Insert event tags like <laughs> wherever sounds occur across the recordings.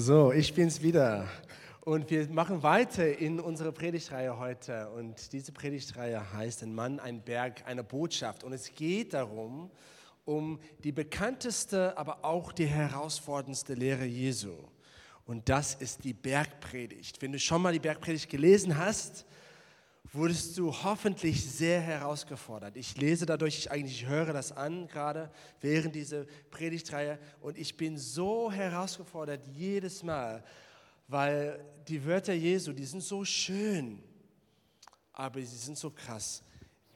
So, ich bin's wieder. Und wir machen weiter in unserer Predigtreihe heute. Und diese Predigtreihe heißt Ein Mann, ein Berg, eine Botschaft. Und es geht darum, um die bekannteste, aber auch die herausforderndste Lehre Jesu. Und das ist die Bergpredigt. Wenn du schon mal die Bergpredigt gelesen hast, wurdest du hoffentlich sehr herausgefordert. Ich lese dadurch, ich eigentlich höre das an gerade während dieser Predigtreihe und ich bin so herausgefordert jedes Mal, weil die Wörter Jesu, die sind so schön, aber sie sind so krass.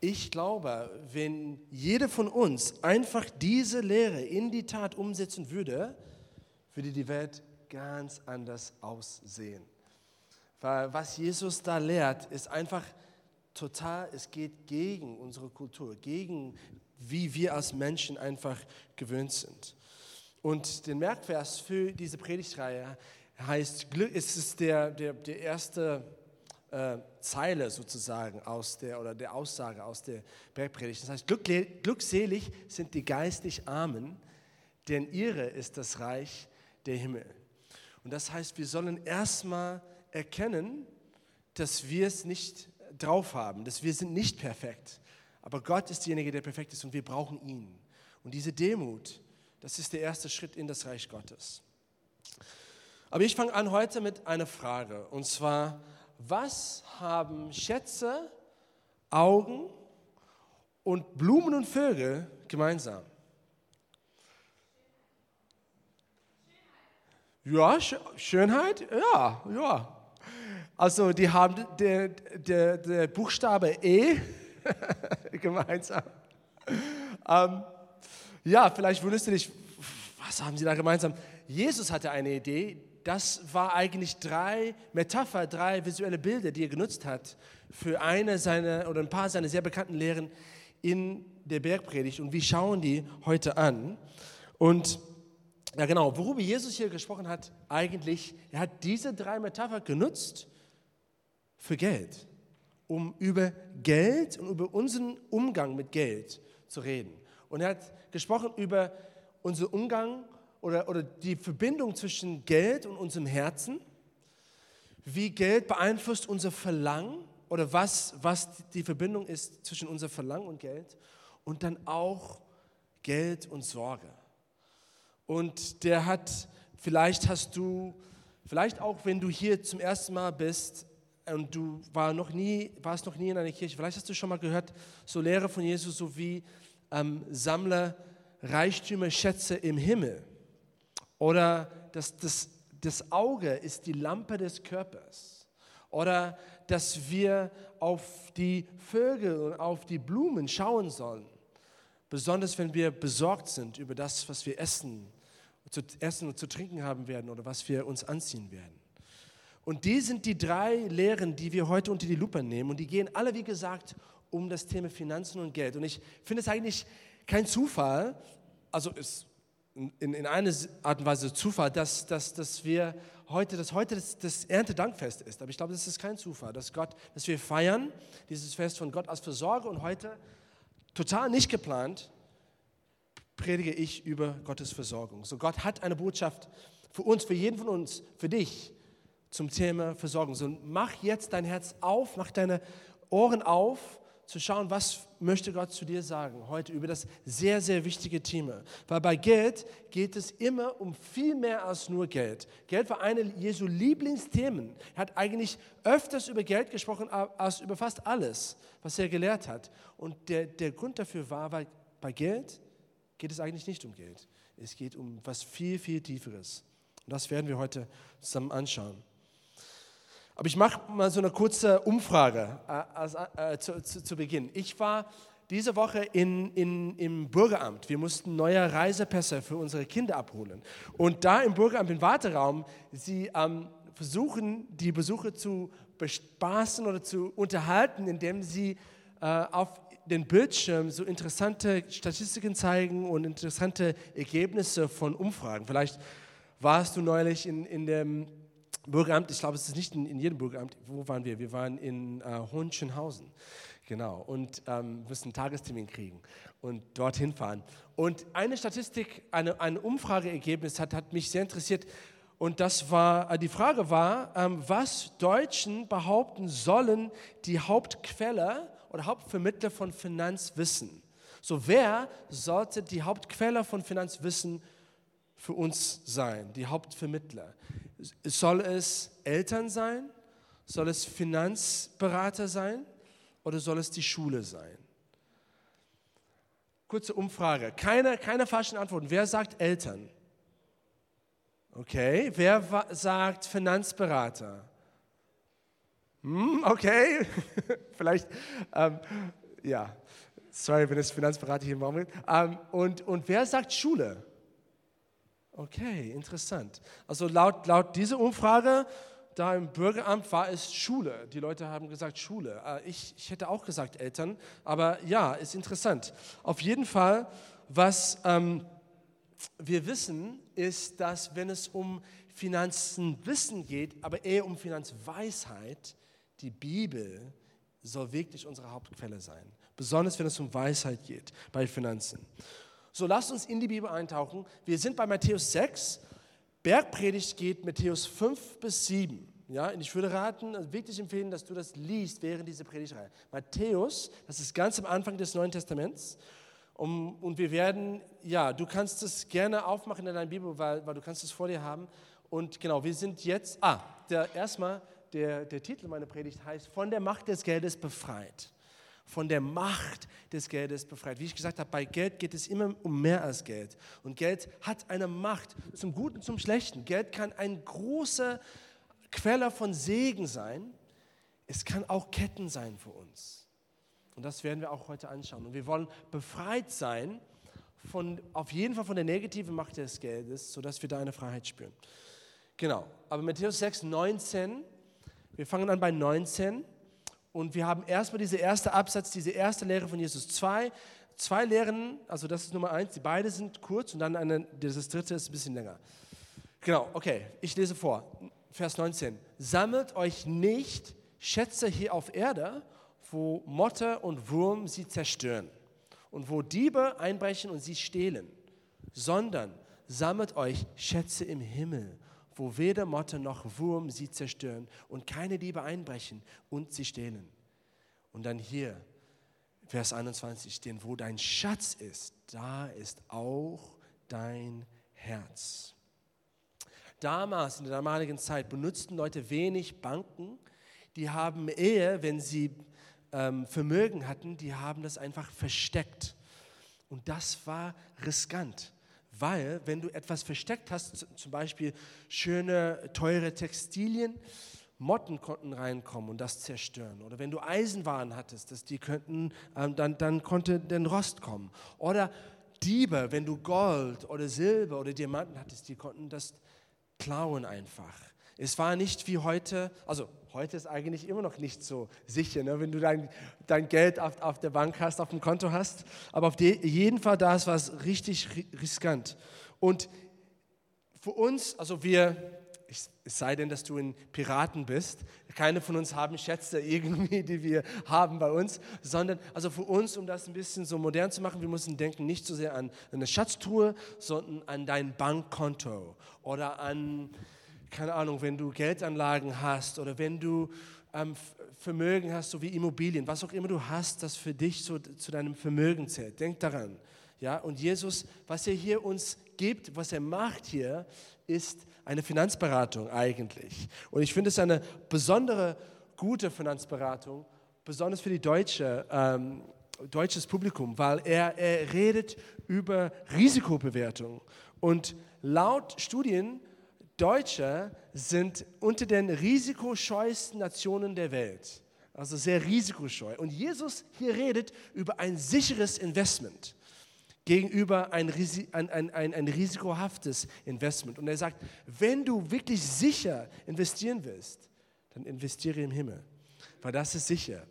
Ich glaube, wenn jeder von uns einfach diese Lehre in die Tat umsetzen würde, würde die Welt ganz anders aussehen. Weil was Jesus da lehrt, ist einfach total, es geht gegen unsere Kultur, gegen wie wir als Menschen einfach gewöhnt sind. Und der Merkvers für diese Predigtreihe heißt, es ist der, der, der erste äh, Zeile sozusagen aus der, oder der Aussage aus der Bergpredigt. Das heißt, glückselig sind die geistig Armen, denn ihre ist das Reich der Himmel. Und das heißt, wir sollen erstmal erkennen, dass wir es nicht drauf haben, dass wir sind nicht perfekt. Aber Gott ist derjenige, der perfekt ist und wir brauchen ihn. Und diese Demut, das ist der erste Schritt in das Reich Gottes. Aber ich fange an heute mit einer Frage. Und zwar, was haben Schätze, Augen und Blumen und Vögel gemeinsam? Ja, Schönheit? Ja, ja. Also die haben der, der, der Buchstabe E <laughs> gemeinsam. Ähm, ja, vielleicht wunderst du dich, was haben sie da gemeinsam? Jesus hatte eine Idee. Das war eigentlich drei Metapher, drei visuelle Bilder, die er genutzt hat für eine seiner oder ein paar seiner sehr bekannten Lehren in der Bergpredigt. Und wir schauen die heute an. Und ja, genau, worüber Jesus hier gesprochen hat, eigentlich, er hat diese drei Metapher genutzt für Geld, um über Geld und über unseren Umgang mit Geld zu reden. Und er hat gesprochen über unseren Umgang oder, oder die Verbindung zwischen Geld und unserem Herzen, wie Geld beeinflusst unser Verlangen oder was, was die Verbindung ist zwischen unser Verlangen und Geld und dann auch Geld und Sorge. Und der hat, vielleicht hast du, vielleicht auch wenn du hier zum ersten Mal bist, und du war noch nie, warst noch nie in einer Kirche, vielleicht hast du schon mal gehört, so Lehre von Jesus, so wie ähm, Sammler Reichtümer, Schätze im Himmel. Oder das, das, das Auge ist die Lampe des Körpers. Oder dass wir auf die Vögel und auf die Blumen schauen sollen. Besonders wenn wir besorgt sind über das, was wir essen, zu essen und zu trinken haben werden oder was wir uns anziehen werden. Und die sind die drei Lehren, die wir heute unter die Lupe nehmen. Und die gehen alle, wie gesagt, um das Thema Finanzen und Geld. Und ich finde es eigentlich kein Zufall, also ist in, in einer Art und Weise Zufall, dass, dass, dass wir heute, dass heute das, das Erntedankfest ist. Aber ich glaube, das ist kein Zufall, dass Gott, dass wir feiern dieses Fest von Gott als Versorger und heute total nicht geplant predige ich über Gottes Versorgung. So Gott hat eine Botschaft für uns, für jeden von uns, für dich zum Thema Versorgung. So mach jetzt dein Herz auf, mach deine Ohren auf, zu schauen, was möchte Gott zu dir sagen heute über das sehr, sehr wichtige Thema. Weil bei Geld geht es immer um viel mehr als nur Geld. Geld war eine Jesu Lieblingsthemen. Er hat eigentlich öfters über Geld gesprochen als über fast alles, was er gelehrt hat. Und der, der Grund dafür war, weil bei Geld geht es eigentlich nicht um Geld. Es geht um was viel, viel Tieferes. Und das werden wir heute zusammen anschauen. Aber ich mache mal so eine kurze Umfrage äh, äh, zu, zu, zu, Beginn. Ich war diese Woche in, in, im Bürgeramt. Wir mussten neue Reisepässe für unsere Kinder abholen. Und da im Bürgeramt, im Warteraum, sie ähm, versuchen, die Besucher zu bespaßen oder zu unterhalten, indem sie äh, auf den Bildschirm so interessante Statistiken zeigen und interessante Ergebnisse von Umfragen. Vielleicht warst du neulich in, in dem Bürgeramt, ich glaube, es ist nicht in, in, jedem Bürgeramt. Wo waren wir? Wir waren in äh, Hohenschönhausen. Genau. Und ähm, müssen einen Tagestermin kriegen und dorthin fahren. Und eine Statistik, eine, ein Umfrageergebnis hat, hat mich sehr interessiert. Und das war, äh, die Frage war, ähm, was Deutschen behaupten sollen, die Hauptquelle oder Hauptvermittler von Finanzwissen. So, wer sollte die Hauptquelle von Finanzwissen für uns sein, die Hauptvermittler? Soll es Eltern sein? Soll es Finanzberater sein? Oder soll es die Schule sein? Kurze Umfrage. Keine, keine falschen Antworten. Wer sagt Eltern? Okay, wer sagt Finanzberater? Hm, okay, <laughs> vielleicht, ähm, ja, sorry, wenn es Finanzberater hier im Raum ist. Ähm, und, und wer sagt Schule? Okay, interessant. Also laut, laut dieser Umfrage da im Bürgeramt war es Schule. Die Leute haben gesagt Schule. Äh, ich, ich hätte auch gesagt Eltern, aber ja, ist interessant. Auf jeden Fall, was... Ähm, wir wissen, ist, dass wenn es um Finanzenwissen geht, aber eher um Finanzweisheit, die Bibel soll wirklich unsere Hauptquelle sein. Besonders wenn es um Weisheit geht bei Finanzen. So, lasst uns in die Bibel eintauchen. Wir sind bei Matthäus 6. Bergpredigt geht Matthäus 5 bis 7. Ja, und ich würde raten, also wirklich empfehlen, dass du das liest während dieser Predigtreihe. Matthäus, das ist ganz am Anfang des Neuen Testaments. Um, und wir werden, ja, du kannst es gerne aufmachen in deiner Bibel, weil, weil du kannst es vor dir haben. Und genau, wir sind jetzt, ah, der, erstmal, der, der Titel meiner Predigt heißt, von der Macht des Geldes befreit. Von der Macht des Geldes befreit. Wie ich gesagt habe, bei Geld geht es immer um mehr als Geld. Und Geld hat eine Macht, zum Guten, zum Schlechten. Geld kann ein großer Quelle von Segen sein. Es kann auch Ketten sein für uns. Und das werden wir auch heute anschauen. Und wir wollen befreit sein, von, auf jeden Fall von der negativen Macht des Geldes, sodass wir da eine Freiheit spüren. Genau, aber Matthäus 6, 19, wir fangen an bei 19 und wir haben erstmal diese erste Absatz, diese erste Lehre von Jesus. Zwei, zwei Lehren, also das ist Nummer eins, die beide sind kurz und dann eine, das dritte ist ein bisschen länger. Genau, okay, ich lese vor. Vers 19. Sammelt euch nicht Schätze hier auf Erde, wo Motte und Wurm sie zerstören und wo Diebe einbrechen und sie stehlen, sondern sammelt euch Schätze im Himmel, wo weder Motte noch Wurm sie zerstören und keine Diebe einbrechen und sie stehlen. Und dann hier, Vers 21, denn wo dein Schatz ist, da ist auch dein Herz. Damals, in der damaligen Zeit, benutzten Leute wenig Banken. Die haben eher, wenn sie ähm, Vermögen hatten, die haben das einfach versteckt. Und das war riskant, weil wenn du etwas versteckt hast, zum Beispiel schöne, teure Textilien, Motten konnten reinkommen und das zerstören. Oder wenn du Eisenwaren hattest, dass die könnten, ähm, dann, dann konnte den Rost kommen. Oder Diebe, wenn du Gold oder Silber oder Diamanten hattest, die konnten das klauen einfach. Es war nicht wie heute, also heute ist eigentlich immer noch nicht so sicher, ne? wenn du dein, dein Geld auf, auf der Bank hast, auf dem Konto hast. Aber auf jeden Fall da war es richtig riskant. Und für uns, also wir, es sei denn, dass du ein Piraten bist, keine von uns haben Schätze irgendwie, die wir haben bei uns, sondern also für uns, um das ein bisschen so modern zu machen, wir müssen denken nicht so sehr an eine Schatztruhe, sondern an dein Bankkonto oder an keine Ahnung, wenn du Geldanlagen hast oder wenn du ähm, Vermögen hast, so wie Immobilien, was auch immer du hast, das für dich so, zu deinem Vermögen zählt. Denk daran. Ja, und Jesus, was er hier uns gibt, was er macht hier, ist eine Finanzberatung eigentlich. Und ich finde es eine besondere, gute Finanzberatung, besonders für die deutsche, ähm, deutsches Publikum, weil er, er redet über Risikobewertung. Und laut Studien Deutsche sind unter den risikoscheuesten Nationen der Welt. Also sehr risikoscheu. Und Jesus hier redet über ein sicheres Investment gegenüber ein, ein, ein, ein, risikohaftes Investment. Und er sagt, wenn du wirklich sicher investieren willst, dann investiere im Himmel, weil das ist sicher.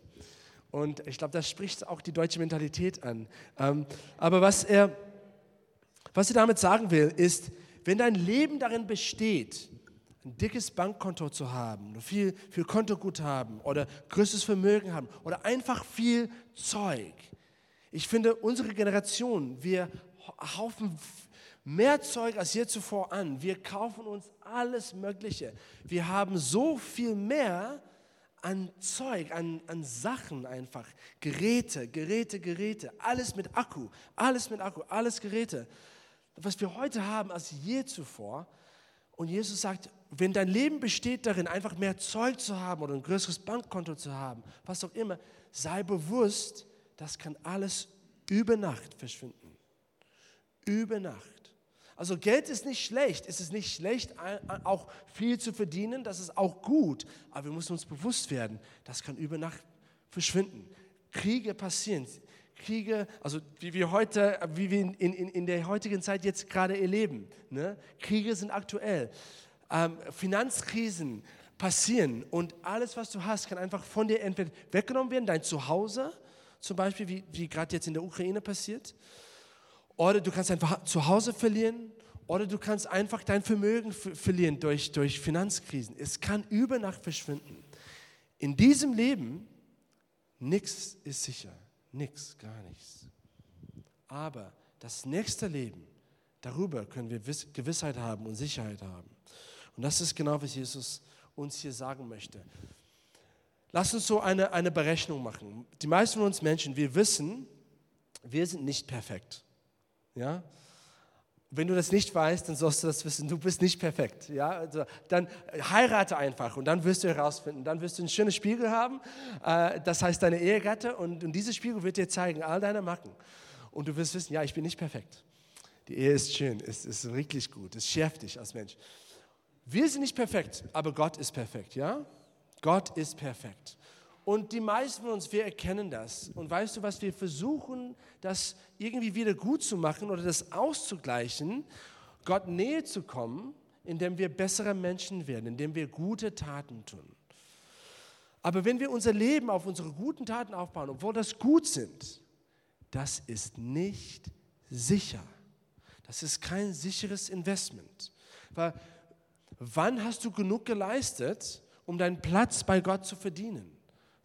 Und ich glaube, das spricht auch die deutsche Mentalität an. Ähm, aber was er, was er damit sagen will, ist, wenn dein Leben darin besteht, ein dickes Bankkonto zu haben, viel, viel Kontoguthaben oder größtes Vermögen haben oder einfach viel Zeug. Ich finde, unsere Generation, wir Haufen mehr Zeug als je zuvor an. Wir kaufen uns alles Mögliche. Wir haben so viel mehr an Zeug, an, an Sachen einfach. Geräte, Geräte, Geräte. Alles mit Akku, alles mit Akku, alles Geräte. Was wir heute haben als je zuvor. Und Jesus sagt, wenn dein Leben besteht darin, einfach mehr Zeug zu haben oder ein größeres Bankkonto zu haben, was auch immer, sei bewusst, das kann alles über Nacht verschwinden. Über Nacht. Also Geld ist nicht schlecht. Es ist nicht schlecht, auch viel zu verdienen. Das ist auch gut. Aber wir müssen uns bewusst werden, das kann über Nacht verschwinden. Kriege passieren. Kriege, also wie wir heute, wie wir in, in, in der heutigen Zeit jetzt gerade erleben. Ne? Kriege sind aktuell. Ähm, Finanzkrisen passieren und alles, was du hast, kann einfach von dir entweder weggenommen werden, dein Zuhause, zum Beispiel, wie, wie gerade jetzt in der Ukraine passiert, oder du kannst einfach zu Hause verlieren, oder du kannst einfach dein Vermögen verlieren durch, durch Finanzkrisen. Es kann über Nacht verschwinden. In diesem Leben, nichts ist sicher. Nichts, gar nichts. Aber das nächste Leben, darüber können wir Gewissheit haben und Sicherheit haben. Und das ist genau, was Jesus uns hier sagen möchte. Lass uns so eine, eine Berechnung machen. Die meisten von uns Menschen, wir wissen, wir sind nicht perfekt. Ja? Wenn du das nicht weißt, dann sollst du das wissen, du bist nicht perfekt. Ja? Also, dann heirate einfach und dann wirst du herausfinden, dann wirst du einen schönen Spiegel haben, äh, das heißt deine Ehegatte und, und dieser Spiegel wird dir zeigen, all deine Macken. Und du wirst wissen, ja, ich bin nicht perfekt. Die Ehe ist schön, ist, ist wirklich gut, es schärft dich als Mensch. Wir sind nicht perfekt, aber Gott ist perfekt, ja? Gott ist perfekt. Und die meisten von uns, wir erkennen das. Und weißt du was, wir versuchen, das irgendwie wieder gut zu machen oder das auszugleichen, Gott näher zu kommen, indem wir bessere Menschen werden, indem wir gute Taten tun. Aber wenn wir unser Leben auf unsere guten Taten aufbauen, obwohl das gut sind, das ist nicht sicher. Das ist kein sicheres Investment. Weil wann hast du genug geleistet, um deinen Platz bei Gott zu verdienen?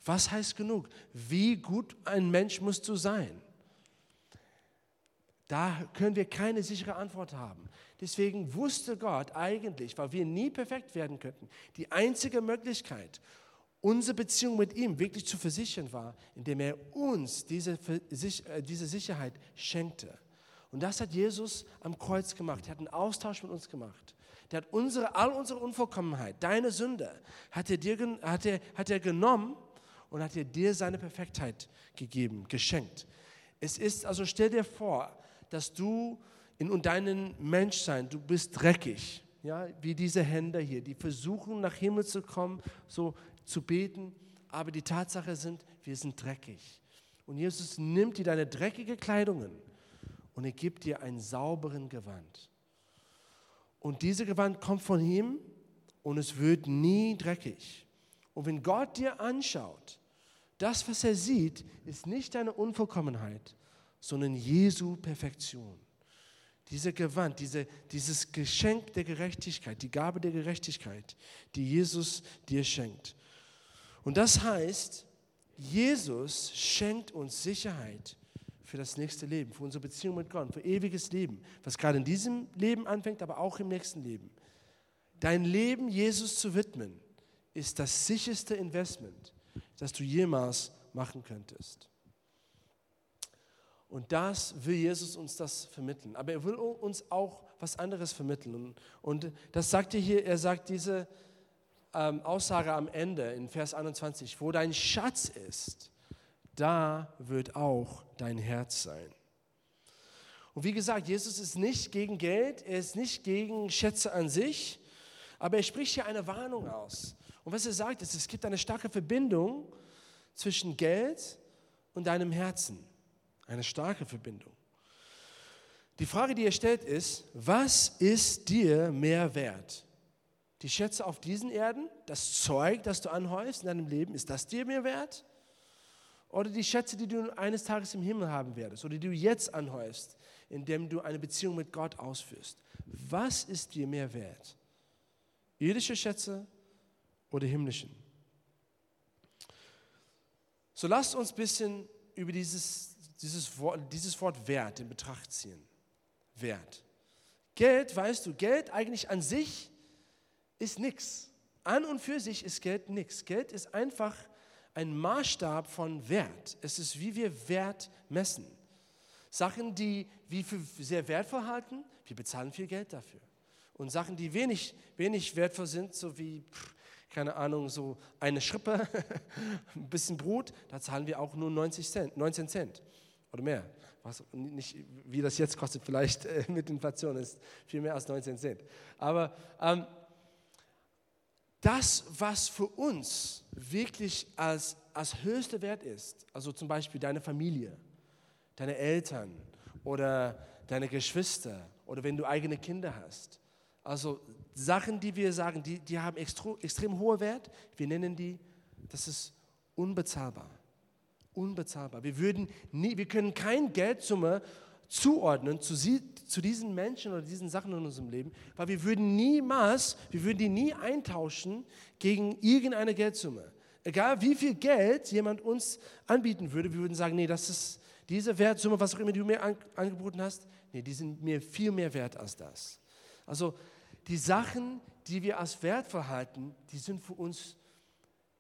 Was heißt genug? Wie gut ein Mensch musst du sein? Da können wir keine sichere Antwort haben. Deswegen wusste Gott eigentlich, weil wir nie perfekt werden könnten, die einzige Möglichkeit, unsere Beziehung mit ihm wirklich zu versichern war, indem er uns diese, äh, diese Sicherheit schenkte. Und das hat Jesus am Kreuz gemacht. Er hat einen Austausch mit uns gemacht. Der hat unsere, all unsere Unvollkommenheit, deine Sünde, hat er, dir, hat er, hat er genommen und hat dir seine Perfektheit gegeben, geschenkt. Es ist, also stell dir vor, dass du in deinem Menschsein, du bist dreckig, ja, wie diese Hände hier, die versuchen nach Himmel zu kommen, so zu beten, aber die Tatsache sind, wir sind dreckig. Und Jesus nimmt dir deine dreckige Kleidungen und er gibt dir einen sauberen Gewand. Und diese Gewand kommt von ihm und es wird nie dreckig. Und wenn Gott dir anschaut, das, was er sieht, ist nicht deine Unvollkommenheit, sondern Jesu Perfektion. Dieser Gewand, diese, dieses Geschenk der Gerechtigkeit, die Gabe der Gerechtigkeit, die Jesus dir schenkt. Und das heißt, Jesus schenkt uns Sicherheit für das nächste Leben, für unsere Beziehung mit Gott, für ewiges Leben, was gerade in diesem Leben anfängt, aber auch im nächsten Leben. Dein Leben Jesus zu widmen, ist das sicherste Investment, das du jemals machen könntest. Und das will Jesus uns das vermitteln. Aber er will uns auch was anderes vermitteln. Und das sagt er hier, er sagt diese ähm, Aussage am Ende in Vers 21, wo dein Schatz ist, da wird auch dein Herz sein. Und wie gesagt, Jesus ist nicht gegen Geld, er ist nicht gegen Schätze an sich, aber er spricht hier eine Warnung aus. Und was er sagt, ist, es gibt eine starke Verbindung zwischen Geld und deinem Herzen. Eine starke Verbindung. Die Frage, die er stellt, ist, was ist dir mehr wert? Die Schätze auf diesen Erden, das Zeug, das du anhäufst in deinem Leben, ist das dir mehr wert? Oder die Schätze, die du eines Tages im Himmel haben werdest oder die du jetzt anhäufst, indem du eine Beziehung mit Gott ausführst? Was ist dir mehr wert? Irdische Schätze oder himmlischen. So lasst uns ein bisschen über dieses, dieses, Wort, dieses Wort Wert in Betracht ziehen. Wert. Geld, weißt du, Geld eigentlich an sich ist nichts. An und für sich ist Geld nichts. Geld ist einfach ein Maßstab von Wert. Es ist, wie wir Wert messen. Sachen, die wir für sehr wertvoll halten, wir bezahlen viel Geld dafür. Und Sachen, die wenig, wenig wertvoll sind, so wie, keine Ahnung, so eine Schrippe, <laughs> ein bisschen Brot, da zahlen wir auch nur 90 Cent, 19 Cent oder mehr. Was nicht, wie das jetzt kostet, vielleicht äh, <laughs> mit Inflation ist viel mehr als 19 Cent. Aber ähm, das, was für uns wirklich als, als höchster Wert ist, also zum Beispiel deine Familie, deine Eltern oder deine Geschwister oder wenn du eigene Kinder hast. Also Sachen, die wir sagen, die, die haben extrem, extrem hohen Wert. Wir nennen die, das ist unbezahlbar. Unbezahlbar. Wir, würden nie, wir können keine Geldsumme zuordnen zu, sie, zu diesen Menschen oder diesen Sachen in unserem Leben, weil wir würden niemals, wir würden die nie eintauschen gegen irgendeine Geldsumme. Egal wie viel Geld jemand uns anbieten würde, wir würden sagen, nee, das ist diese Wertsumme, was auch immer du mir an, angeboten hast, nee, die sind mir viel mehr wert als das. Also die Sachen, die wir als wert verhalten, die sind für uns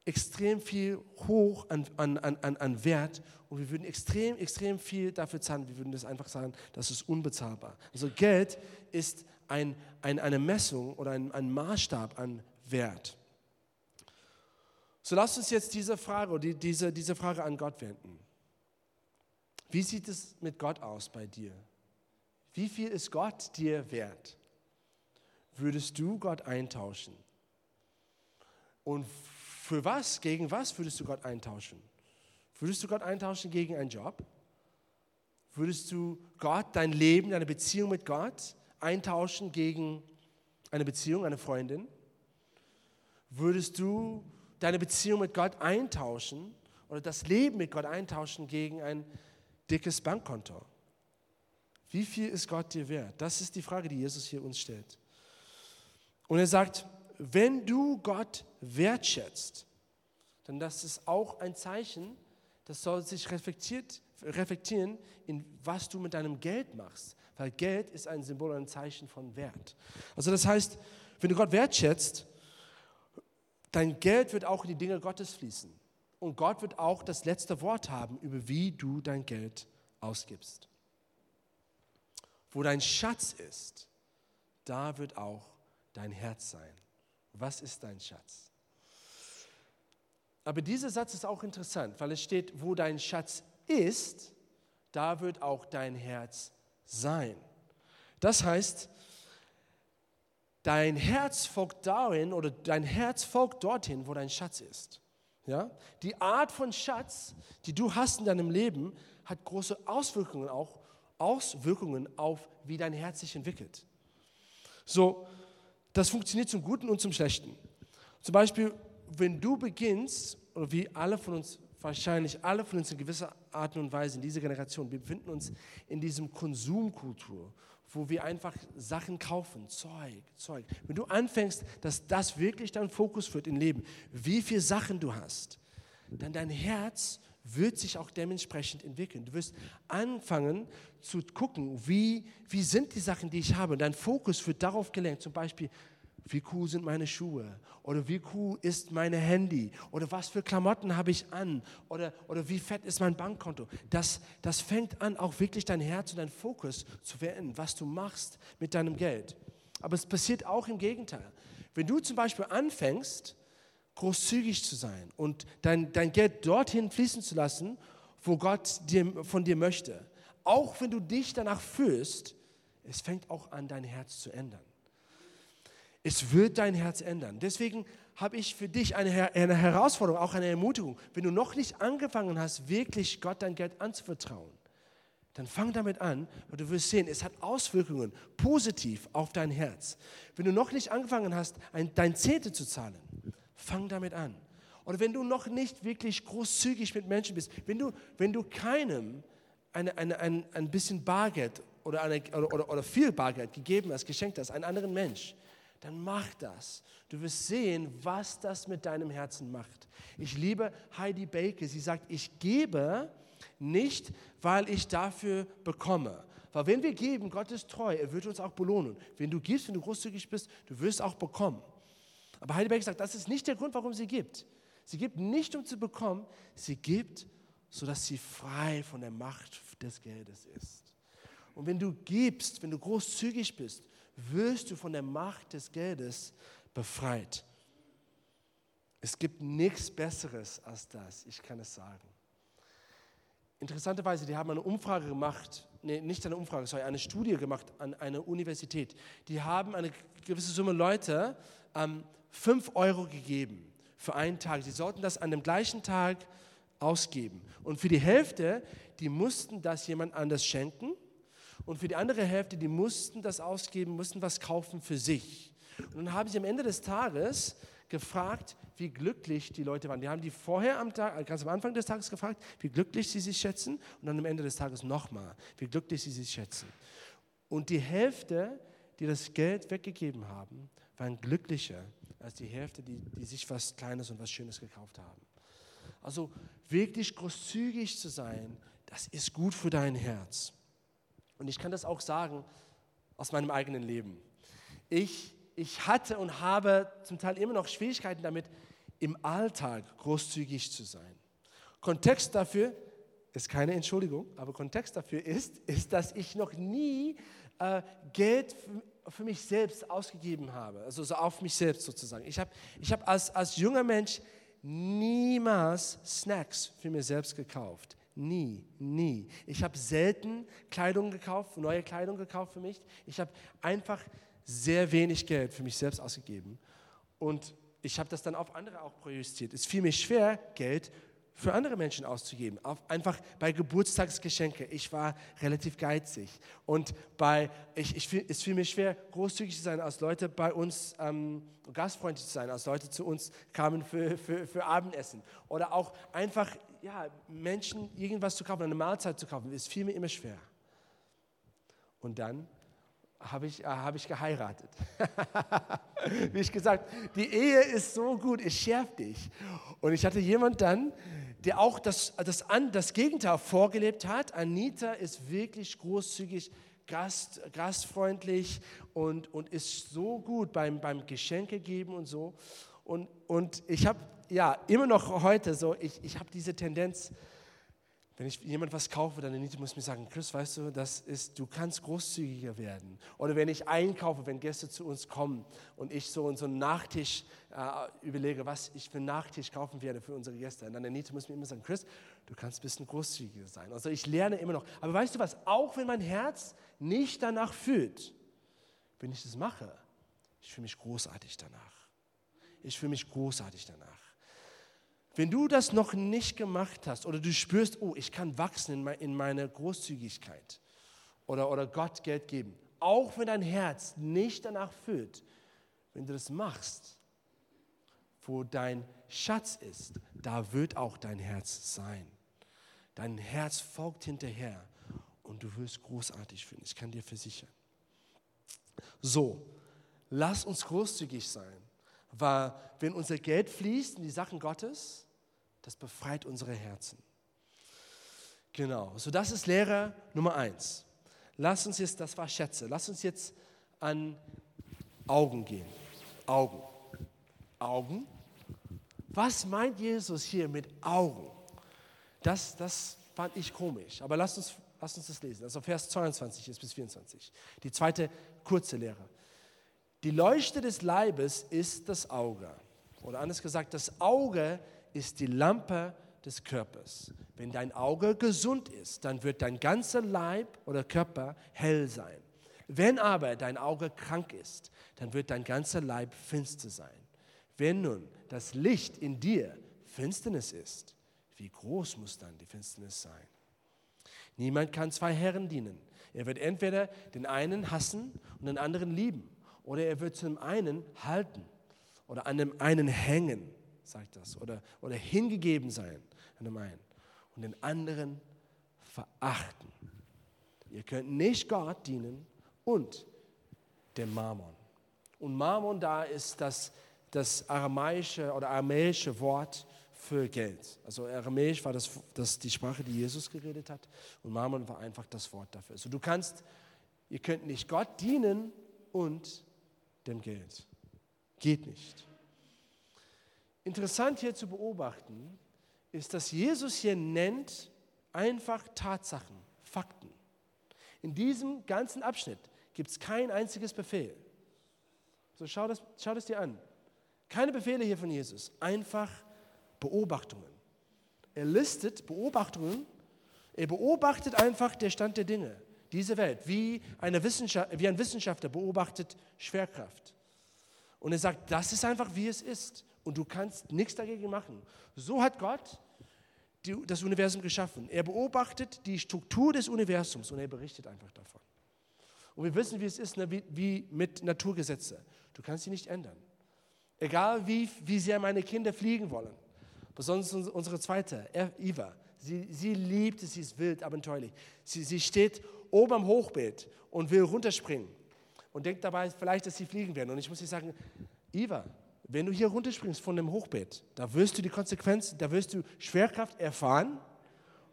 extrem viel hoch an, an, an, an Wert und wir würden extrem, extrem viel dafür zahlen. Wir würden das einfach sagen, das ist unbezahlbar. Also Geld ist ein, ein, eine Messung oder ein, ein Maßstab an Wert. So lasst uns jetzt diese Frage, die, diese, diese Frage an Gott wenden. Wie sieht es mit Gott aus bei dir? Wie viel ist Gott dir wert? Würdest du Gott eintauschen? Und für was, gegen was würdest du Gott eintauschen? Würdest du Gott eintauschen gegen einen Job? Würdest du Gott, dein Leben, deine Beziehung mit Gott eintauschen gegen eine Beziehung, eine Freundin? Würdest du deine Beziehung mit Gott eintauschen oder das Leben mit Gott eintauschen gegen ein dickes Bankkonto? Wie viel ist Gott dir wert? Das ist die Frage, die Jesus hier uns stellt. Und er sagt, wenn du Gott wertschätzt, dann das ist auch ein Zeichen, das soll sich reflektiert, reflektieren, in was du mit deinem Geld machst. Weil Geld ist ein Symbol, ein Zeichen von Wert. Also das heißt, wenn du Gott wertschätzt, dein Geld wird auch in die Dinge Gottes fließen. Und Gott wird auch das letzte Wort haben, über wie du dein Geld ausgibst. Wo dein Schatz ist, da wird auch dein Herz sein. Was ist dein Schatz? Aber dieser Satz ist auch interessant, weil es steht, wo dein Schatz ist, da wird auch dein Herz sein. Das heißt, dein Herz folgt darin oder dein Herz folgt dorthin, wo dein Schatz ist. Ja? Die Art von Schatz, die du hast in deinem Leben, hat große Auswirkungen auch Auswirkungen auf, wie dein Herz sich entwickelt. So, das funktioniert zum Guten und zum Schlechten. Zum Beispiel, wenn du beginnst, oder wie alle von uns, wahrscheinlich alle von uns in gewisser Art und Weise in dieser Generation, wir befinden uns in diesem Konsumkultur, wo wir einfach Sachen kaufen, Zeug, Zeug. Wenn du anfängst, dass das wirklich dein Fokus wird im Leben, wie viele Sachen du hast, dann dein Herz wird sich auch dementsprechend entwickeln. Du wirst anfangen zu gucken, wie, wie sind die Sachen, die ich habe. Dein Fokus wird darauf gelenkt, zum Beispiel, wie cool sind meine Schuhe oder wie cool ist mein Handy oder was für Klamotten habe ich an oder, oder wie fett ist mein Bankkonto. Das, das fängt an, auch wirklich dein Herz und dein Fokus zu verändern, was du machst mit deinem Geld. Aber es passiert auch im Gegenteil. Wenn du zum Beispiel anfängst, großzügig zu sein und dein, dein Geld dorthin fließen zu lassen, wo Gott dir, von dir möchte. Auch wenn du dich danach fühlst, es fängt auch an, dein Herz zu ändern. Es wird dein Herz ändern. Deswegen habe ich für dich eine, eine Herausforderung, auch eine Ermutigung. Wenn du noch nicht angefangen hast, wirklich Gott dein Geld anzuvertrauen, dann fang damit an und du wirst sehen, es hat Auswirkungen positiv auf dein Herz. Wenn du noch nicht angefangen hast, ein, dein Zehnte zu zahlen, Fang damit an. Oder wenn du noch nicht wirklich großzügig mit Menschen bist, wenn du, wenn du keinem eine, eine, ein, ein bisschen Bargeld oder, eine, oder, oder, oder viel Bargeld gegeben hast, geschenkt hast, einen anderen Mensch, dann mach das. Du wirst sehen, was das mit deinem Herzen macht. Ich liebe Heidi Baker. Sie sagt, ich gebe nicht, weil ich dafür bekomme. Weil wenn wir geben, Gott ist treu, er wird uns auch belohnen. Wenn du gibst, wenn du großzügig bist, du wirst auch bekommen. Aber Heidelberg sagt, das ist nicht der Grund, warum sie gibt. Sie gibt nicht, um zu bekommen, sie gibt, sodass sie frei von der Macht des Geldes ist. Und wenn du gibst, wenn du großzügig bist, wirst du von der Macht des Geldes befreit. Es gibt nichts Besseres als das, ich kann es sagen. Interessanterweise, die haben eine Umfrage gemacht, nee, nicht eine Umfrage, sondern eine Studie gemacht an einer Universität. Die haben eine gewisse Summe Leute ähm, 5 Euro gegeben für einen Tag. Sie sollten das an dem gleichen Tag ausgeben. Und für die Hälfte, die mussten das jemand anders schenken. Und für die andere Hälfte, die mussten das ausgeben, mussten was kaufen für sich. Und dann haben sie am Ende des Tages gefragt, wie glücklich die Leute waren. Die haben die vorher am Tag, ganz am Anfang des Tages gefragt, wie glücklich sie sich schätzen und dann am Ende des Tages nochmal, wie glücklich sie sich schätzen. Und die Hälfte, die das Geld weggegeben haben, waren glücklicher als die Hälfte, die, die sich was Kleines und was Schönes gekauft haben. Also wirklich großzügig zu sein, das ist gut für dein Herz. Und ich kann das auch sagen aus meinem eigenen Leben. Ich, ich hatte und habe zum Teil immer noch Schwierigkeiten damit, im Alltag großzügig zu sein. Kontext dafür ist keine Entschuldigung, aber Kontext dafür ist, ist dass ich noch nie äh, Geld für, mich selbst ausgegeben habe, also so auf mich selbst sozusagen. Ich habe ich hab als, als junger Mensch niemals Snacks für mich selbst gekauft. Nie, nie. Ich habe selten Kleidung gekauft, neue Kleidung gekauft für mich. Ich habe einfach sehr wenig Geld für mich selbst ausgegeben. Und ich habe das dann auf andere auch projiziert. Es fiel mir schwer, Geld für andere Menschen auszugeben. Einfach bei Geburtstagsgeschenke. Ich war relativ geizig. Und bei, ich, ich, es fiel mir schwer, großzügig zu sein, als Leute bei uns ähm, gastfreundlich zu sein, als Leute zu uns kamen für, für, für Abendessen. Oder auch einfach ja, Menschen irgendwas zu kaufen, eine Mahlzeit zu kaufen. Es fiel mir immer schwer. Und dann habe ich, äh, hab ich geheiratet. <laughs> Wie ich gesagt, die Ehe ist so gut, es schärft dich. Und ich hatte jemand dann, der auch das, das, das Gegenteil vorgelebt hat. Anita ist wirklich großzügig, gast, gastfreundlich und, und ist so gut beim, beim Geschenke geben und so. Und, und ich habe ja immer noch heute so, ich, ich habe diese Tendenz, wenn ich jemand was kaufe, dann muss ich mir sagen, Chris, weißt du, das ist, du kannst großzügiger werden. Oder wenn ich einkaufe, wenn Gäste zu uns kommen und ich so, so einen Nachtisch äh, überlege, was ich für einen Nachtisch kaufen werde für unsere Gäste, dann Anita muss mir immer sagen, Chris, du kannst ein bisschen großzügiger sein. Also ich lerne immer noch. Aber weißt du was, auch wenn mein Herz nicht danach fühlt, wenn ich das mache, ich fühle mich großartig danach. Ich fühle mich großartig danach. Wenn du das noch nicht gemacht hast oder du spürst, oh, ich kann wachsen in meine Großzügigkeit oder, oder Gott Geld geben, auch wenn dein Herz nicht danach fühlt, wenn du das machst, wo dein Schatz ist, da wird auch dein Herz sein. Dein Herz folgt hinterher und du wirst großartig finden. Ich kann dir versichern. So, lass uns großzügig sein, weil wenn unser Geld fließt in die Sachen Gottes, das befreit unsere Herzen. Genau, so das ist Lehre Nummer eins. Lass uns jetzt, das war Schätze, lass uns jetzt an Augen gehen. Augen. Augen? Was meint Jesus hier mit Augen? Das, das fand ich komisch, aber lass uns, lass uns das lesen. Also Vers 22 bis 24. Die zweite kurze Lehre. Die Leuchte des Leibes ist das Auge. Oder anders gesagt, das Auge ist die Lampe des Körpers. Wenn dein Auge gesund ist, dann wird dein ganzer Leib oder Körper hell sein. Wenn aber dein Auge krank ist, dann wird dein ganzer Leib finster sein. Wenn nun das Licht in dir Finsternis ist, wie groß muss dann die Finsternis sein? Niemand kann zwei Herren dienen. Er wird entweder den einen hassen und den anderen lieben, oder er wird zum einen halten oder an dem einen hängen sagt das, oder, oder hingegeben sein an dem einen und den anderen verachten. Ihr könnt nicht Gott dienen und dem Mammon. Und Mammon da ist das, das aramäische oder aramäische Wort für Geld. Also Aramäisch war das, das die Sprache, die Jesus geredet hat und Mammon war einfach das Wort dafür. Also du kannst, ihr könnt nicht Gott dienen und dem Geld. Geht nicht. Interessant hier zu beobachten ist, dass Jesus hier nennt einfach Tatsachen, Fakten. In diesem ganzen Abschnitt gibt es kein einziges Befehl. So schau das, schau das dir an. Keine Befehle hier von Jesus, einfach Beobachtungen. Er listet Beobachtungen, er beobachtet einfach den Stand der Dinge, diese Welt, wie, eine Wissenschaft, wie ein Wissenschaftler beobachtet Schwerkraft. Und er sagt, das ist einfach, wie es ist. Und du kannst nichts dagegen machen. So hat Gott die, das Universum geschaffen. Er beobachtet die Struktur des Universums und er berichtet einfach davon. Und wir wissen, wie es ist, ne, wie, wie mit Naturgesetzen. Du kannst sie nicht ändern. Egal wie, wie sehr meine Kinder fliegen wollen. Besonders unsere zweite, Eva. Sie, sie liebt es, sie ist wild, abenteuerlich. Sie, sie steht oben am Hochbeet und will runterspringen und denkt dabei vielleicht, dass sie fliegen werden. Und ich muss ihr sagen, Eva, wenn du hier runterspringst von dem Hochbeet, da wirst du die Konsequenzen, da wirst du Schwerkraft erfahren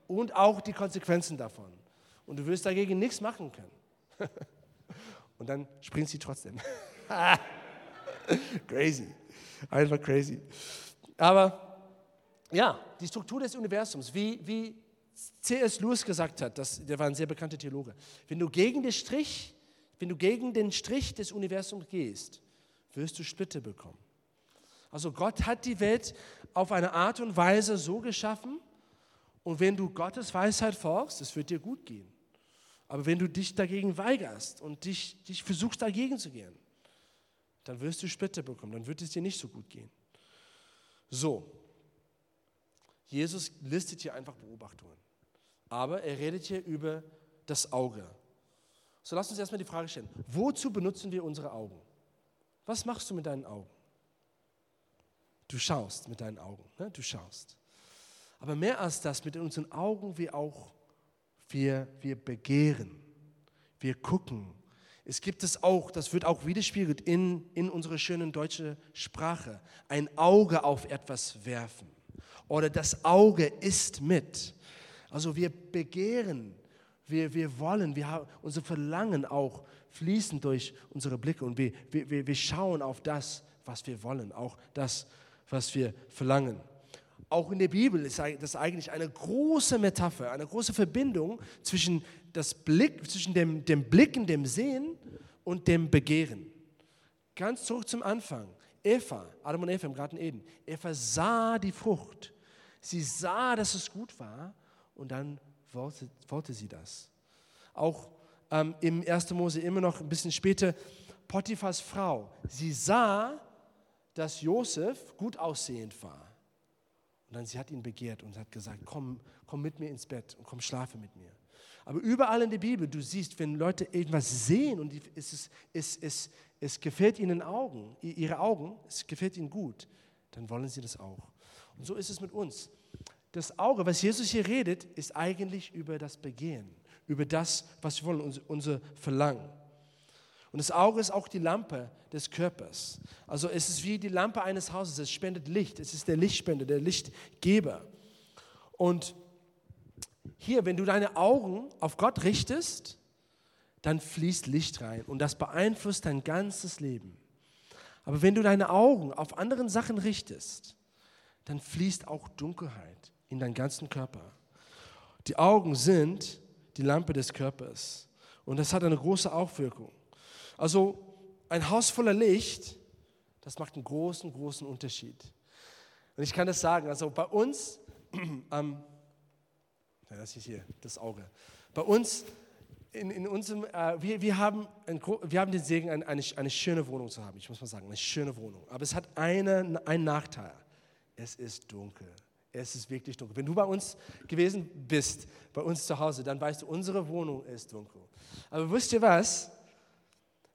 und auch die Konsequenzen davon. Und du wirst dagegen nichts machen können. <laughs> und dann springt sie trotzdem. <laughs> crazy. Einfach crazy. Aber ja, die Struktur des Universums, wie, wie C.S. Lewis gesagt hat, das, der war ein sehr bekannter Theologe, wenn du gegen den Strich, wenn du gegen den Strich des Universums gehst, wirst du Splitter bekommen. Also Gott hat die Welt auf eine Art und Weise so geschaffen und wenn du Gottes Weisheit folgst, es wird dir gut gehen. Aber wenn du dich dagegen weigerst und dich, dich versuchst dagegen zu gehen, dann wirst du Splitter bekommen, dann wird es dir nicht so gut gehen. So, Jesus listet hier einfach Beobachtungen, aber er redet hier über das Auge. So lass uns erstmal die Frage stellen, wozu benutzen wir unsere Augen? Was machst du mit deinen Augen? Du schaust mit deinen Augen, ne? du schaust. Aber mehr als das, mit unseren Augen, wir auch, wir, wir begehren, wir gucken. Es gibt es auch, das wird auch widerspiegelt in, in unserer schönen deutschen Sprache, ein Auge auf etwas werfen. Oder das Auge ist mit. Also wir begehren, wir, wir wollen, wir haben, unser Verlangen auch fließen durch unsere Blicke und wir, wir, wir schauen auf das, was wir wollen, auch das, was was wir verlangen. Auch in der Bibel ist das eigentlich eine große Metapher, eine große Verbindung zwischen, das Blick, zwischen dem, dem Blicken, dem Sehen und dem Begehren. Ganz zurück zum Anfang. Eva, Adam und Eva im Garten Eden. Eva sah die Frucht. Sie sah, dass es gut war und dann wollte, wollte sie das. Auch ähm, im 1. Mose immer noch ein bisschen später, Potiphas Frau. Sie sah, dass Josef gut aussehend war. Und dann sie hat ihn begehrt und hat gesagt, komm, komm mit mir ins Bett und komm schlafe mit mir. Aber überall in der Bibel, du siehst, wenn Leute etwas sehen und es, ist, es, es, es gefällt ihnen Augen, ihre Augen, es gefällt ihnen gut, dann wollen sie das auch. Und so ist es mit uns. Das Auge, was Jesus hier redet, ist eigentlich über das Begehen, über das, was wir wollen, unser Verlangen. Und das Auge ist auch die Lampe des Körpers. Also es ist wie die Lampe eines Hauses. Es spendet Licht. Es ist der Lichtspender, der Lichtgeber. Und hier, wenn du deine Augen auf Gott richtest, dann fließt Licht rein und das beeinflusst dein ganzes Leben. Aber wenn du deine Augen auf anderen Sachen richtest, dann fließt auch Dunkelheit in deinen ganzen Körper. Die Augen sind die Lampe des Körpers und das hat eine große Auswirkung. Also ein Haus voller Licht, das macht einen großen, großen Unterschied. Und ich kann das sagen, also bei uns, <clears throat> ähm, ja, das ist hier das Auge, bei uns in, in unserem, äh, wir, wir, haben ein, wir haben den Segen, eine, eine, schöne Wohnung zu haben, ich muss mal sagen, eine schöne Wohnung. Aber es hat eine, einen Nachteil, es ist dunkel. Es ist wirklich dunkel. Wenn du bei uns gewesen bist, bei uns zu Hause, dann weißt du, unsere Wohnung ist dunkel. Aber wisst ihr was?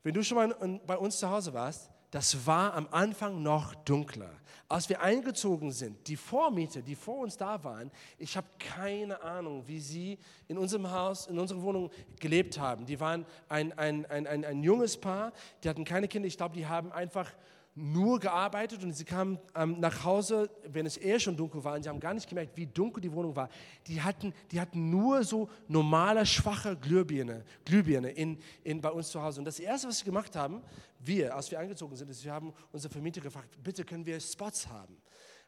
Wenn du schon mal bei uns zu Hause warst, das war am Anfang noch dunkler. Als wir eingezogen sind, die Vormieter, die vor uns da waren, ich habe keine Ahnung, wie sie in unserem Haus, in unserer Wohnung gelebt haben. Die waren ein, ein, ein, ein, ein junges Paar, die hatten keine Kinder. Ich glaube, die haben einfach nur gearbeitet und sie kamen ähm, nach Hause, wenn es eher schon dunkel war, und sie haben gar nicht gemerkt, wie dunkel die Wohnung war. Die hatten, die hatten nur so normale, schwache Glühbirne, Glühbirne in, in, bei uns zu Hause. Und das Erste, was sie gemacht haben, wir, als wir eingezogen sind, ist, wir haben unsere Vermieter gefragt, bitte können wir Spots haben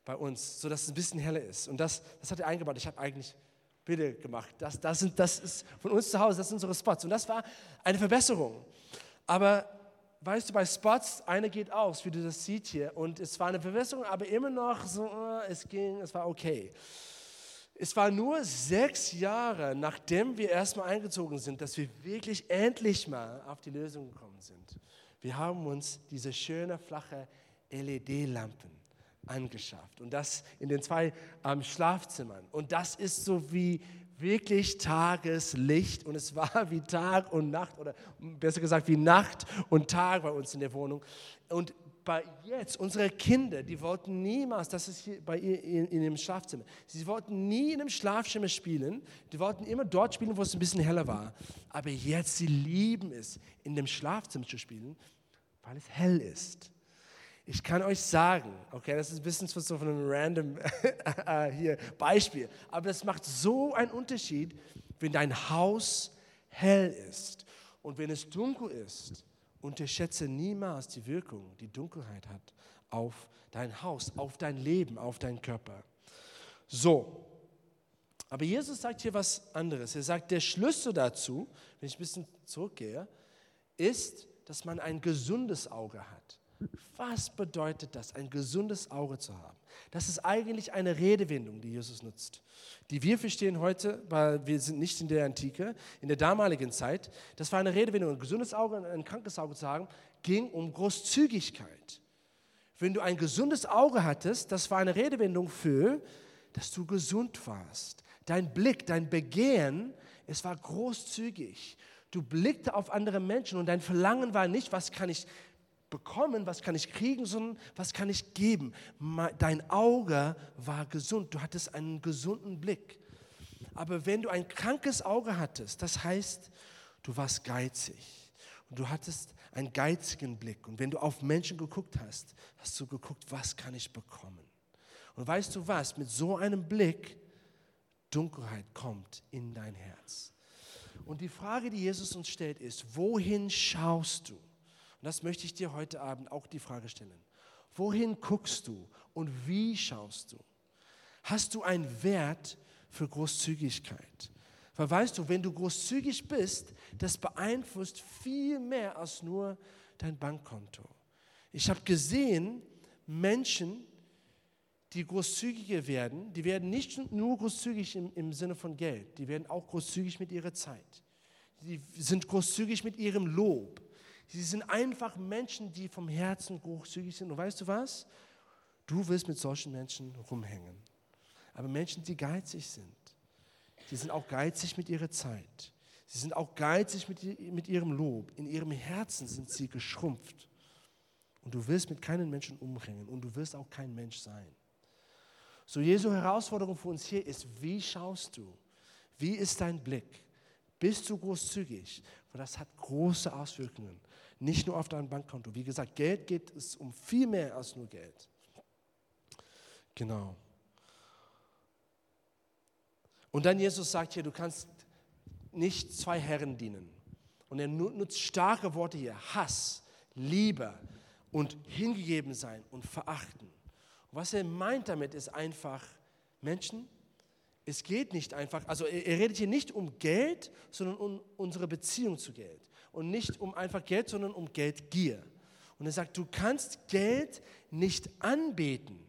bei uns, sodass es ein bisschen heller ist. Und das, das hat er eingebaut. Ich habe eigentlich Bilder gemacht. Das, das, sind, das ist von uns zu Hause, das sind unsere Spots. Und das war eine Verbesserung. Aber weißt du, bei Spots, eine geht aus, wie du das siehst hier. Und es war eine Verbesserung, aber immer noch so, äh, es ging, es war okay. Es war nur sechs Jahre, nachdem wir erstmal eingezogen sind, dass wir wirklich endlich mal auf die Lösung gekommen sind. Wir haben uns diese schöne, flache LED-Lampen angeschafft und das in den zwei ähm, Schlafzimmern. Und das ist so wie wirklich Tageslicht und es war <laughs> wie Tag und Nacht oder besser gesagt wie Nacht und Tag bei uns in der Wohnung. Und bei jetzt, unsere Kinder, die wollten niemals, das ist hier bei ihr in, in dem Schlafzimmer, sie wollten nie in einem Schlafzimmer spielen, die wollten immer dort spielen, wo es ein bisschen heller war. Aber jetzt, sie lieben es, in dem Schlafzimmer zu spielen, weil es hell ist. Ich kann euch sagen, okay, das ist ein bisschen so von einem random <laughs> äh, hier Beispiel, aber das macht so einen Unterschied, wenn dein Haus hell ist und wenn es dunkel ist. Unterschätze niemals die Wirkung, die Dunkelheit hat auf dein Haus, auf dein Leben, auf deinen Körper. So, aber Jesus sagt hier was anderes. Er sagt, der Schlüssel dazu, wenn ich ein bisschen zurückgehe, ist, dass man ein gesundes Auge hat. Was bedeutet das, ein gesundes Auge zu haben? Das ist eigentlich eine Redewendung, die Jesus nutzt, die wir verstehen heute, weil wir sind nicht in der Antike, in der damaligen Zeit. Das war eine Redewendung, ein gesundes Auge und ein krankes Auge zu haben, ging um Großzügigkeit. Wenn du ein gesundes Auge hattest, das war eine Redewendung für, dass du gesund warst. Dein Blick, dein Begehren, es war großzügig. Du blickte auf andere Menschen und dein Verlangen war nicht, was kann ich bekommen, was kann ich kriegen, sondern was kann ich geben. Dein Auge war gesund, du hattest einen gesunden Blick. Aber wenn du ein krankes Auge hattest, das heißt, du warst geizig und du hattest einen geizigen Blick. Und wenn du auf Menschen geguckt hast, hast du geguckt, was kann ich bekommen. Und weißt du was, mit so einem Blick, Dunkelheit kommt in dein Herz. Und die Frage, die Jesus uns stellt, ist, wohin schaust du? Und das möchte ich dir heute Abend auch die Frage stellen. Wohin guckst du und wie schaust du? Hast du einen Wert für Großzügigkeit? Weil weißt du, wenn du großzügig bist, das beeinflusst viel mehr als nur dein Bankkonto. Ich habe gesehen, Menschen, die großzügiger werden, die werden nicht nur großzügig im, im Sinne von Geld, die werden auch großzügig mit ihrer Zeit. Die sind großzügig mit ihrem Lob. Sie sind einfach Menschen, die vom Herzen großzügig sind. Und weißt du was? Du willst mit solchen Menschen rumhängen. Aber Menschen, die geizig sind, die sind auch geizig mit ihrer Zeit. Sie sind auch geizig mit, mit ihrem Lob. In ihrem Herzen sind sie geschrumpft. Und du willst mit keinen Menschen umhängen und du wirst auch kein Mensch sein. So, Jesu Herausforderung für uns hier ist, wie schaust du? Wie ist dein Blick? Bist du großzügig? Weil das hat große Auswirkungen nicht nur auf dein Bankkonto. Wie gesagt, Geld geht es um viel mehr als nur Geld. Genau. Und dann Jesus sagt hier, du kannst nicht zwei Herren dienen. Und er nutzt starke Worte hier, Hass, Liebe und hingegeben sein und verachten. Und was er meint damit ist einfach, Menschen, es geht nicht einfach, also er, redet hier nicht um Geld, sondern um unsere Beziehung zu Geld und nicht um einfach Geld, sondern um Geldgier. Und er sagt, du kannst Geld nicht anbeten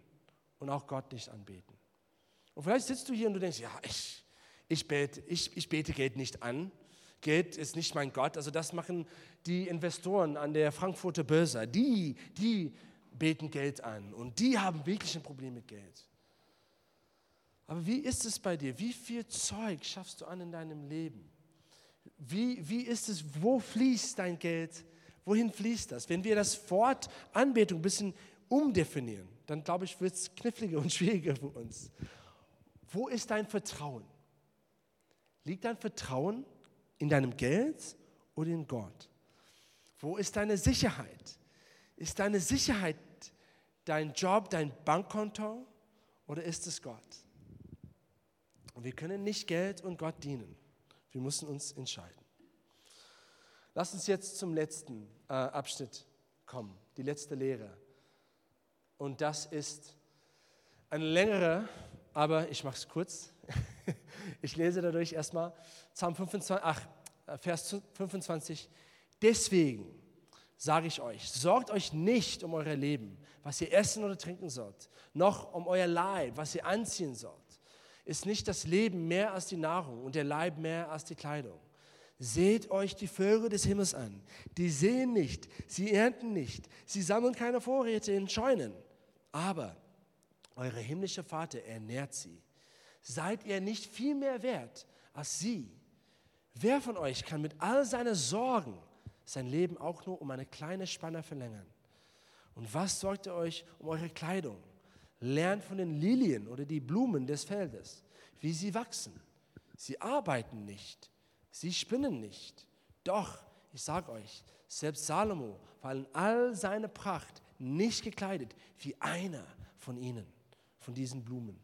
und auch Gott nicht anbeten. Und vielleicht sitzt du hier und du denkst, ja, ich, ich, bete, ich, ich bete Geld nicht an. Geld ist nicht mein Gott. Also das machen die Investoren an der Frankfurter Börse. Die, die beten Geld an und die haben wirklich ein Problem mit Geld. Aber wie ist es bei dir? Wie viel Zeug schaffst du an in deinem Leben? Wie, wie ist es, wo fließt dein Geld? Wohin fließt das? Wenn wir das Wort Anbetung ein bisschen umdefinieren, dann glaube ich, wird es kniffliger und <laughs> schwieriger für uns. Wo ist dein Vertrauen? Liegt dein Vertrauen in deinem Geld oder in Gott? Wo ist deine Sicherheit? Ist deine Sicherheit dein Job, dein Bankkonto oder ist es Gott? Und wir können nicht Geld und Gott dienen. Wir müssen uns entscheiden. Lass uns jetzt zum letzten äh, Abschnitt kommen, die letzte Lehre. Und das ist eine längere, aber ich mache es kurz. <laughs> Ich lese dadurch erstmal Psalm 25, ach, äh, Vers 25. Deswegen sage ich euch, sorgt euch nicht um euer Leben, was ihr essen oder trinken sollt, noch um euer Leib, was ihr anziehen sollt. Ist nicht das Leben mehr als die Nahrung und der Leib mehr als die Kleidung? Seht euch die Vögel des Himmels an. Die sehen nicht, sie ernten nicht, sie sammeln keine Vorräte in Scheunen. Aber euer himmlischer Vater ernährt sie. Seid ihr nicht viel mehr wert als sie? Wer von euch kann mit all seinen Sorgen sein Leben auch nur um eine kleine Spanne verlängern? Und was sorgt ihr euch um eure Kleidung? Lernt von den Lilien oder die Blumen des Feldes, wie sie wachsen. Sie arbeiten nicht, sie spinnen nicht. Doch, ich sage euch, selbst Salomo war in all seiner Pracht nicht gekleidet wie einer von ihnen, von diesen Blumen.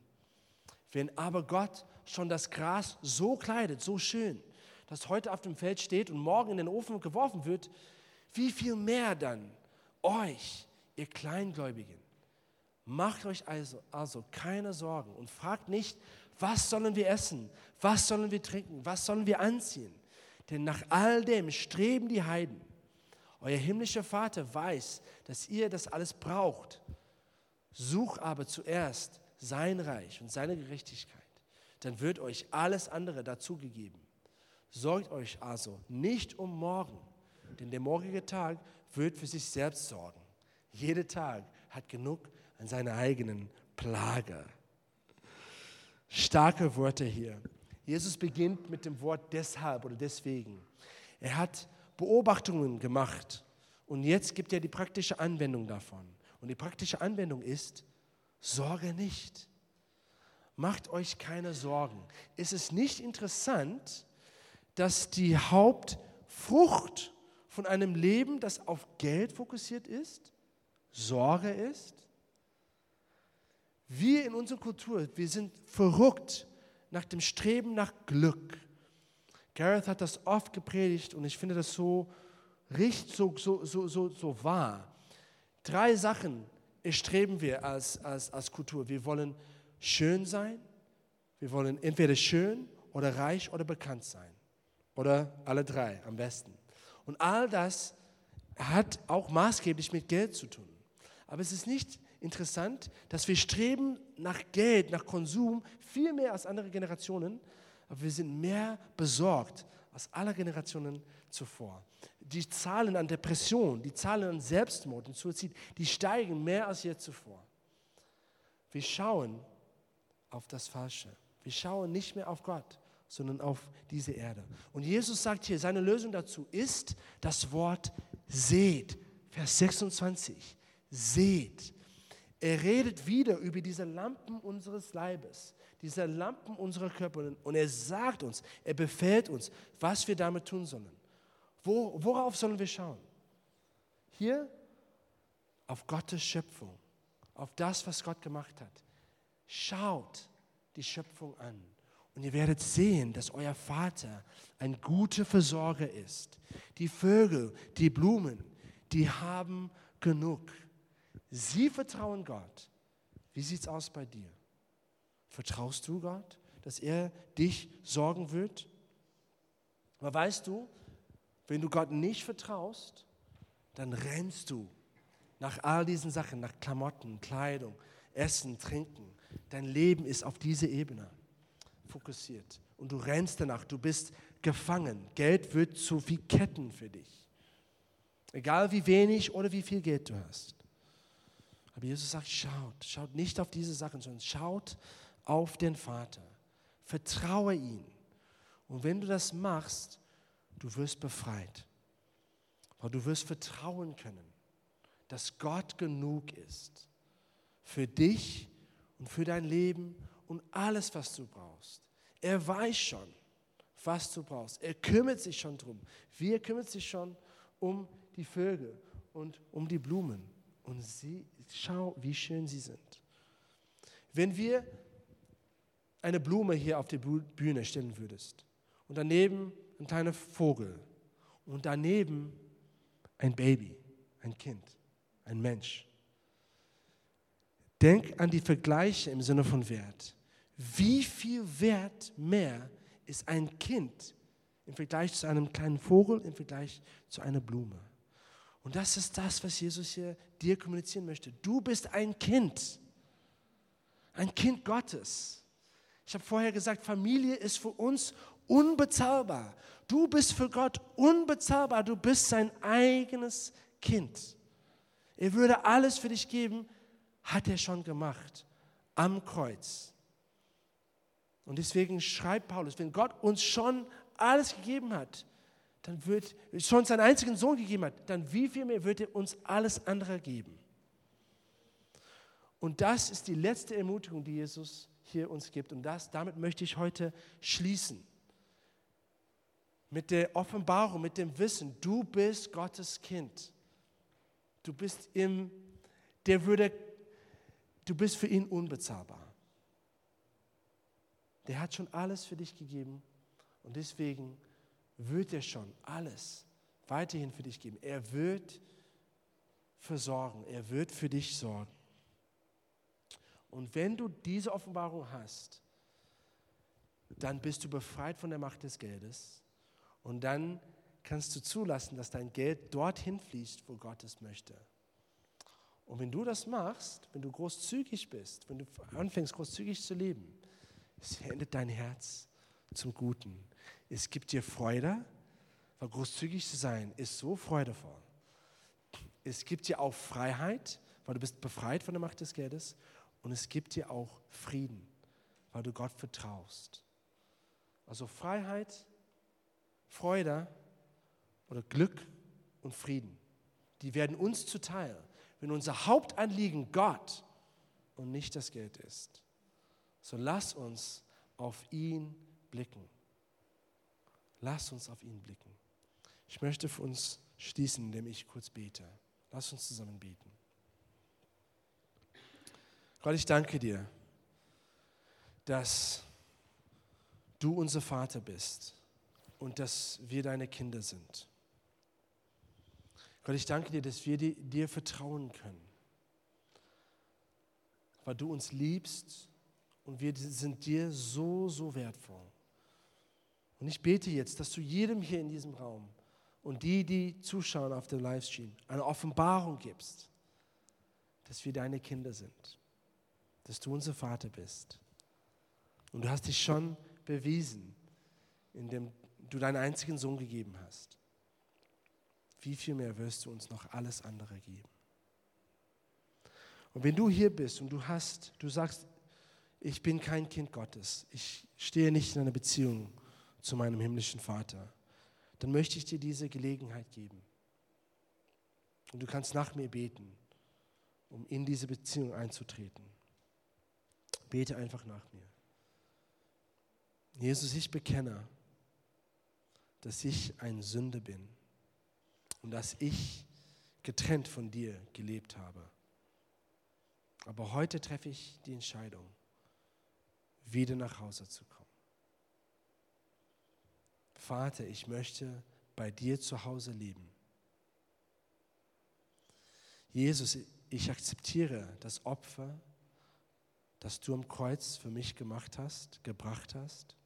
Wenn aber Gott schon das Gras so kleidet, so schön, das heute auf dem Feld steht und morgen in den Ofen geworfen wird, wie viel mehr dann euch, ihr Kleingläubigen. Macht euch also, also keine Sorgen und fragt nicht, was sollen wir essen, was sollen wir trinken, was sollen wir anziehen. Denn nach all dem streben die Heiden. Euer himmlischer Vater weiß, dass ihr das alles braucht. Such aber zuerst sein Reich und seine Gerechtigkeit. Dann wird euch alles andere dazugegeben. Sorgt euch also nicht um morgen, denn der morgige Tag wird für sich selbst sorgen. Jeder Tag hat genug an seiner eigenen Plage. Starke Worte hier. Jesus beginnt mit dem Wort deshalb oder deswegen. Er hat Beobachtungen gemacht und jetzt gibt er die praktische Anwendung davon. Und die praktische Anwendung ist, sorge nicht. Macht euch keine Sorgen. Ist es nicht interessant, dass die Hauptfrucht von einem Leben, das auf Geld fokussiert ist, Sorge ist? Wir in unserer Kultur, wir sind verrückt nach dem Streben nach Glück. Gareth hat das oft gepredigt und ich finde das so richtig, so, so, so, so, so wahr. Drei Sachen streben wir als, als, als Kultur. Wir wollen schön sein, wir wollen entweder schön oder reich oder bekannt sein. Oder alle drei am besten. Und all das hat auch maßgeblich mit Geld zu tun. Aber es ist nicht interessant, dass wir streben nach Geld, nach Konsum viel mehr als andere Generationen, aber wir sind mehr besorgt als alle Generationen zuvor. Die Zahlen an Depression, die Zahlen an Selbstmord und Suizid, die steigen mehr als je zuvor. Wir schauen auf das Falsche. Wir schauen nicht mehr auf Gott, sondern auf diese Erde. Und Jesus sagt hier, seine Lösung dazu ist das Wort seht. Vers 26. Seht. Er redet wieder über diese Lampen unseres Leibes, diese Lampen unserer Körper. Und er sagt uns, er befehlt uns, was wir damit tun sollen. Wo, worauf sollen wir schauen? Hier auf Gottes Schöpfung, auf das, was Gott gemacht hat. Schaut die Schöpfung an und ihr werdet sehen, dass euer Vater ein guter Versorger ist. Die Vögel, die Blumen, die haben genug. Sie vertrauen Gott. Wie sieht es aus bei dir? Vertraust du Gott, dass er dich sorgen wird? Aber weißt du, wenn du Gott nicht vertraust, dann rennst du nach all diesen Sachen, nach Klamotten, Kleidung, Essen, Trinken. Dein Leben ist auf diese Ebene fokussiert und du rennst danach, du bist gefangen. Geld wird zu wie Ketten für dich. Egal wie wenig oder wie viel Geld du hast. Aber Jesus sagt, schaut, schaut nicht auf diese Sachen, sondern schaut auf den Vater. Vertraue ihm. Und wenn du das machst, du wirst befreit. Weil du wirst vertrauen können, dass Gott genug ist für dich und für dein Leben und alles, was du brauchst. Er weiß schon, was du brauchst. Er kümmert sich schon drum. Wir kümmert sich schon um die Vögel und um die Blumen und sie, schau, wie schön sie sind. Wenn wir eine Blume hier auf die Bühne stellen würdest und daneben ein kleiner Vogel und daneben ein Baby, ein Kind, ein Mensch. Denk an die Vergleiche im Sinne von Wert. Wie viel Wert mehr ist ein Kind im Vergleich zu einem kleinen Vogel, im Vergleich zu einer Blume? Und das ist das, was Jesus hier dir kommunizieren möchte. Du bist ein Kind, ein Kind Gottes. Ich habe vorher gesagt, Familie ist für uns unbezahlbar. Du bist für Gott unbezahlbar. Du bist sein eigenes Kind. Er würde alles für dich geben, hat er schon gemacht am Kreuz. Und deswegen schreibt Paulus, wenn Gott uns schon alles gegeben hat, dann wird schon seinen einzigen Sohn gegeben hat, dann wie viel mehr wird er uns alles andere geben? Und das ist die letzte Ermutigung, die Jesus hier uns gibt. Und das, damit möchte ich heute schließen. Mit der Offenbarung, mit dem Wissen, du bist Gottes Kind. Du bist im, der würde, du bist für ihn unbezahlbar. Der hat schon alles für dich gegeben und deswegen wird er schon alles weiterhin für dich geben. Er wird versorgen, er wird für dich sorgen. Und wenn du diese Offenbarung hast, dann bist du befreit von der Macht des Geldes und dann kannst du zulassen, dass dein Geld dorthin fließt, wo Gott es möchte. Und wenn du das machst, wenn du großzügig bist, wenn du anfängst großzügig zu leben, es wendet dein Herz zum Guten. Es gibt dir Freude, weil großzügig zu sein ist so freudevoll. Es gibt dir auch Freiheit, weil du bist befreit von der Macht des Geldes und es gibt dir auch Frieden, weil du Gott vertraust. Also Freiheit, Freude oder Glück und Frieden, die werden uns zuteil, wenn unser Hauptanliegen Gott und nicht das Geld ist. So lass uns auf ihn blicken. Lass uns auf ihn blicken. Ich möchte für uns schließen, indem ich kurz bete. Lass uns zusammen beten. Gott, ich danke dir, dass du unser Vater bist und dass wir deine Kinder sind. Gott, ich danke dir, dass wir dir vertrauen können, weil du uns liebst und wir sind dir so, so wertvoll. Und ich bete jetzt, dass du jedem hier in diesem Raum und die, die zuschauen auf dem Livestream, eine Offenbarung gibst, dass wir deine Kinder sind dass du unser Vater bist. Und du hast dich schon bewiesen, indem du deinen einzigen Sohn gegeben hast. Wie viel mehr wirst du uns noch alles andere geben? Und wenn du hier bist und du hast, du sagst, ich bin kein Kind Gottes, ich stehe nicht in einer Beziehung zu meinem himmlischen Vater, dann möchte ich dir diese Gelegenheit geben. Und du kannst nach mir beten, um in diese Beziehung einzutreten. Bete einfach nach mir. Jesus, ich bekenne, dass ich ein Sünde bin und dass ich getrennt von dir gelebt habe. Aber heute treffe ich die Entscheidung, wieder nach Hause zu kommen. Vater, ich möchte bei dir zu Hause leben. Jesus, ich akzeptiere das Opfer, das du am Kreuz für mich gemacht hast, gebracht hast.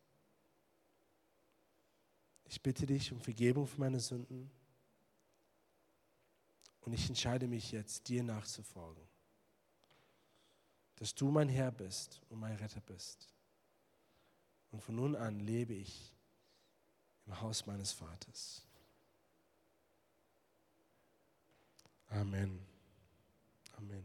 Ich bitte dich um Vergebung für meine Sünden und ich entscheide mich jetzt, dir nachzufolgen. Dass du mein Herr bist und mein Retter bist. Und von nun an lebe ich Haus meines Vaters. Amen. Amen.